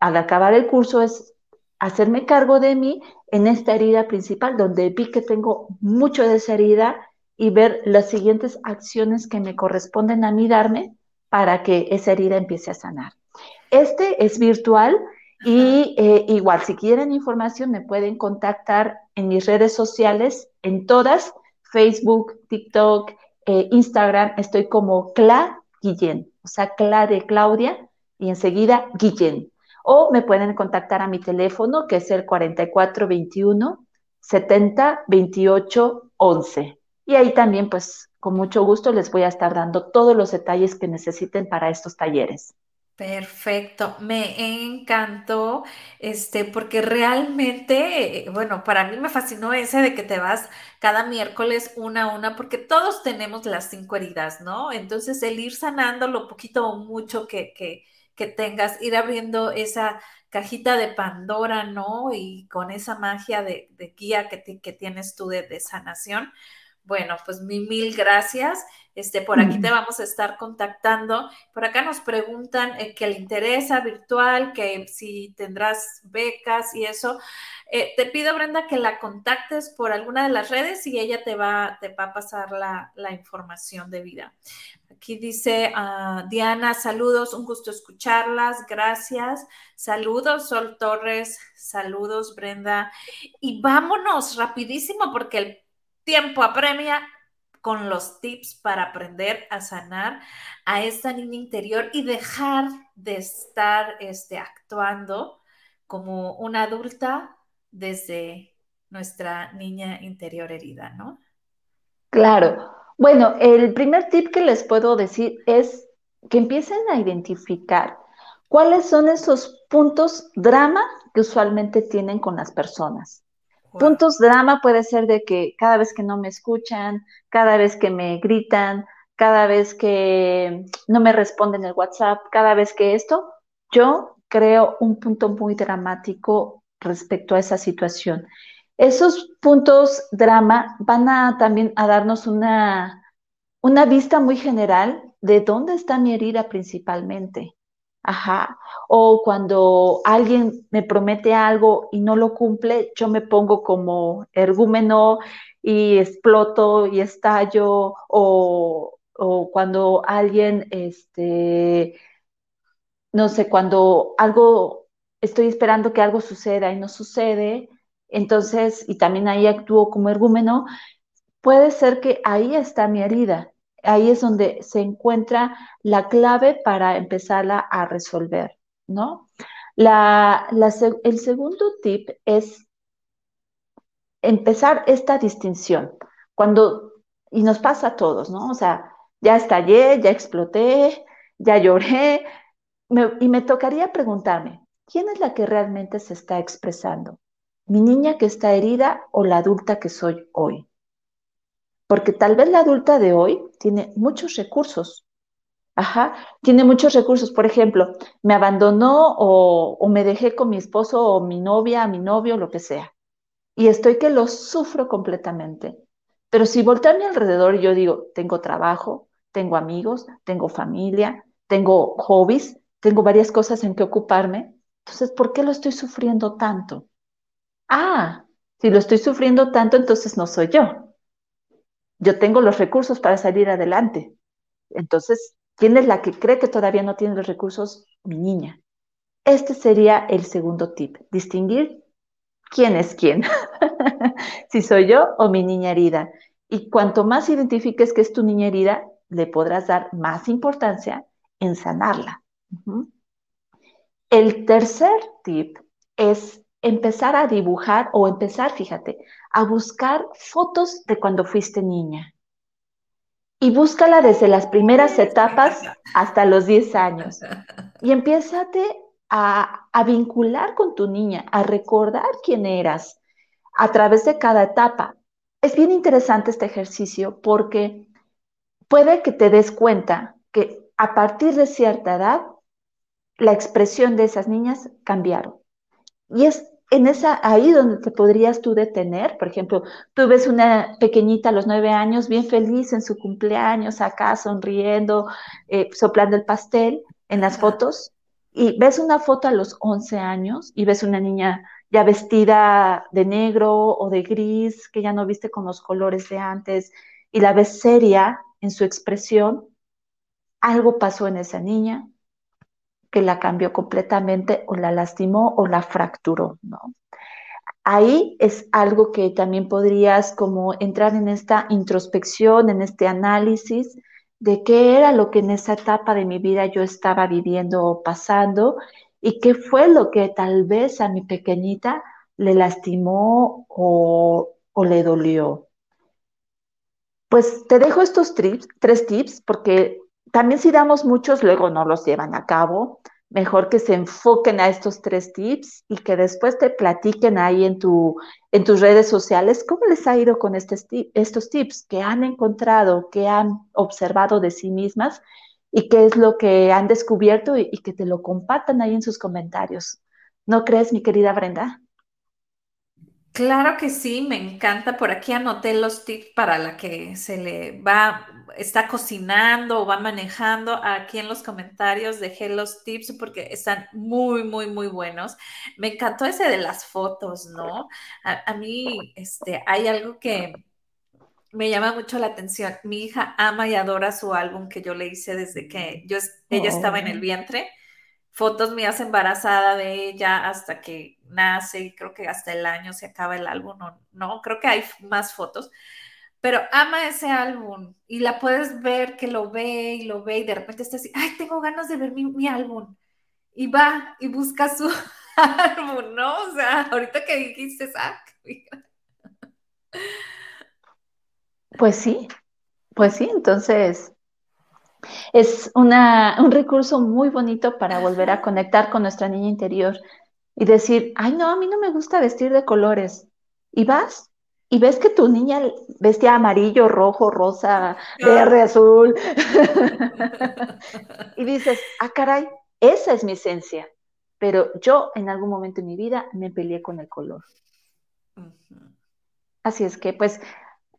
al acabar el curso, es hacerme cargo de mí en esta herida principal, donde vi que tengo mucho de esa herida y ver las siguientes acciones que me corresponden a mí darme para que esa herida empiece a sanar. Este es virtual y eh, igual, si quieren información, me pueden contactar en mis redes sociales, en todas, Facebook, TikTok, eh, Instagram, estoy como Cla Guillén, o sea, Cla de Claudia y enseguida Guillén. O me pueden contactar a mi teléfono, que es el 4421 70 28 11. Y ahí también, pues, con mucho gusto les voy a estar dando todos los detalles que necesiten para estos talleres. Perfecto, me encantó, este, porque realmente, bueno, para mí me fascinó ese de que te vas cada miércoles una a una, porque todos tenemos las cinco heridas, ¿no? Entonces, el ir sanando lo poquito o mucho que, que, que tengas, ir abriendo esa cajita de Pandora, ¿no? Y con esa magia de, de guía que, que tienes tú de, de sanación, bueno, pues mil gracias. Este, por aquí te vamos a estar contactando. Por acá nos preguntan eh, que le interesa virtual, que si tendrás becas y eso. Eh, te pido, Brenda, que la contactes por alguna de las redes y ella te va, te va a pasar la, información de vida. Aquí dice ah, Diana, saludos, un gusto escucharlas, gracias. Saludos, Sol Torres, saludos, Brenda. Y vámonos rapidísimo porque el tiempo apremia con los tips para aprender a sanar a esta niña interior y dejar de estar este, actuando como una adulta desde nuestra niña interior herida, ¿no? Claro. Bueno, el primer tip que les puedo decir es que empiecen a identificar cuáles son esos puntos drama que usualmente tienen con las personas. Puntos drama puede ser de que cada vez que no me escuchan, cada vez que me gritan, cada vez que no me responden el WhatsApp, cada vez que esto, yo creo un punto muy dramático respecto a esa situación. Esos puntos drama van a también a darnos una, una vista muy general de dónde está mi herida principalmente. Ajá. O cuando alguien me promete algo y no lo cumple, yo me pongo como ergúmeno y exploto y estallo. O, o cuando alguien, este, no sé, cuando algo, estoy esperando que algo suceda y no sucede, entonces, y también ahí actúo como ergúmeno, puede ser que ahí está mi herida ahí es donde se encuentra la clave para empezarla a resolver, ¿no? el segundo tip es empezar esta distinción. Cuando, y nos pasa a todos, ¿no? O sea, ya estallé, ya exploté, ya lloré, y me tocaría preguntarme, ¿quién es la que realmente se está expresando? ¿Mi niña que está herida o la adulta que soy hoy? Porque tal vez la adulta de hoy tiene muchos recursos. Ajá, tiene muchos recursos. Por ejemplo, me abandonó o, me dejé con mi esposo o mi novia, mi novio, lo que sea. Y estoy que lo sufro completamente. Pero si volteo a mi alrededor y yo digo, tengo trabajo, tengo amigos, tengo familia, tengo hobbies, tengo varias cosas en que ocuparme, entonces, ¿por qué lo estoy sufriendo tanto? Ah, si lo estoy sufriendo tanto, entonces no soy yo yo tengo los recursos para salir adelante. Entonces, ¿Quién es la que cree que todavía no tiene los recursos? Mi niña. Este sería el segundo tip, distinguir quién es quién, [laughs] si soy yo o mi niña herida. Y cuanto más identifiques que es tu niña herida, le podrás dar más importancia en sanarla. El tercer tip es empezar a dibujar o empezar, fíjate, a buscar fotos de cuando fuiste niña. Y búscala desde las primeras etapas hasta los 10 años. [laughs] Y empiézate a, a vincular con tu niña, a recordar quién eras a través de cada etapa. Es bien interesante este ejercicio porque puede que te des cuenta que a partir de cierta edad la expresión de esas niñas cambiaron. Y es en esa, ahí donde te podrías tú detener, por ejemplo, tú ves una pequeñita a los nueve años bien feliz en su cumpleaños, acá sonriendo, eh, soplando el pastel en las fotos, y ves una foto a los once años y ves una niña ya vestida de negro o de gris, que ya no viste con los colores de antes, y la ves seria en su expresión, algo pasó en esa niña, que la cambió completamente o la lastimó o la fracturó, ¿no? Ahí es algo que también podrías como entrar en esta introspección, en este análisis de qué era lo que en esa etapa de mi vida yo estaba viviendo o pasando y qué fue lo que tal vez a mi pequeñita le lastimó o, o le dolió. Pues te dejo estos tres tips porque también si damos muchos, luego no los llevan a cabo. Mejor que se enfoquen a estos tres tips y que después te platiquen ahí en, tu, en tus redes sociales cómo les ha ido con estos tips que han encontrado, que han observado de sí mismas y qué es lo que han descubierto y, y que te lo compartan ahí en sus comentarios. ¿No crees, mi querida Brenda? Claro que sí, me encanta. Por aquí anoté los tips para la que se le va, está cocinando o va manejando. Aquí en los comentarios dejé los tips porque están muy, muy, muy buenos. Me encantó ese de las fotos, ¿no? A, mí, este, hay algo que me llama mucho la atención. Mi hija ama y adora su álbum que yo le hice desde que yo, ella estaba en el oh. vientre fotos mías embarazada de ella hasta que nace, creo que hasta el año se acaba el álbum, no, no, creo que hay más fotos, pero ama ese álbum y la puedes ver que lo ve y lo ve y de repente está así, ay, tengo ganas de ver mi, álbum. Y va y busca su [laughs] álbum, ¿no? O sea, ahorita que dijiste, ah, Pues sí, pues sí, entonces es una, un recurso muy bonito para volver a conectar con nuestra niña interior y decir, ay, no, a mí no me gusta vestir de colores. Y vas y ves que tu niña vestía amarillo, rojo, rosa, verde, azul. [laughs] y dices, ah, caray, esa es mi esencia. Pero yo en algún momento en mi vida me peleé con el color. Así es que, pues,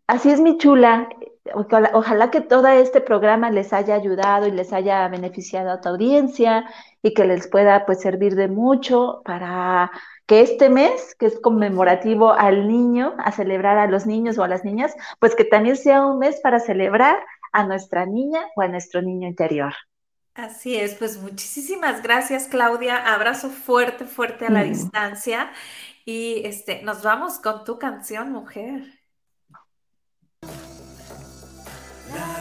así es mi chula. Ojalá, que todo este programa les haya ayudado y les haya beneficiado a tu audiencia y que les pueda pues servir de mucho para que este mes, que es conmemorativo al niño, a celebrar a los niños o a las niñas, pues que también sea un mes para celebrar a nuestra niña o a nuestro niño interior. Así es, pues muchísimas gracias Claudia, abrazo fuerte, fuerte a la mm. distancia y este, nos vamos con tu canción, mujer. La,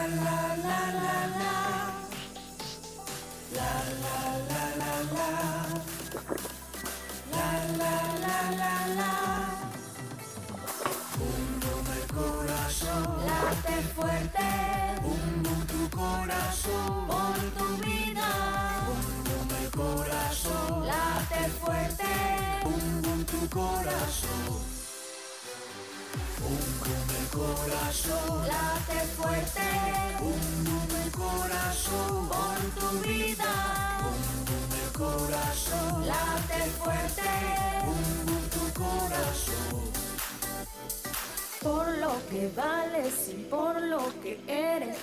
la, la, la, la. La, Un boom el corazón. Late fuerte. Un boom tu corazón. Por tu vida. Un boom el corazón. Late fuerte. Un boom tu corazón. Un el corazón, late fuerte. Un el corazón, por tu vida. Corazón, late fuerte. Un tu corazón. Por lo que vales y por lo que eres.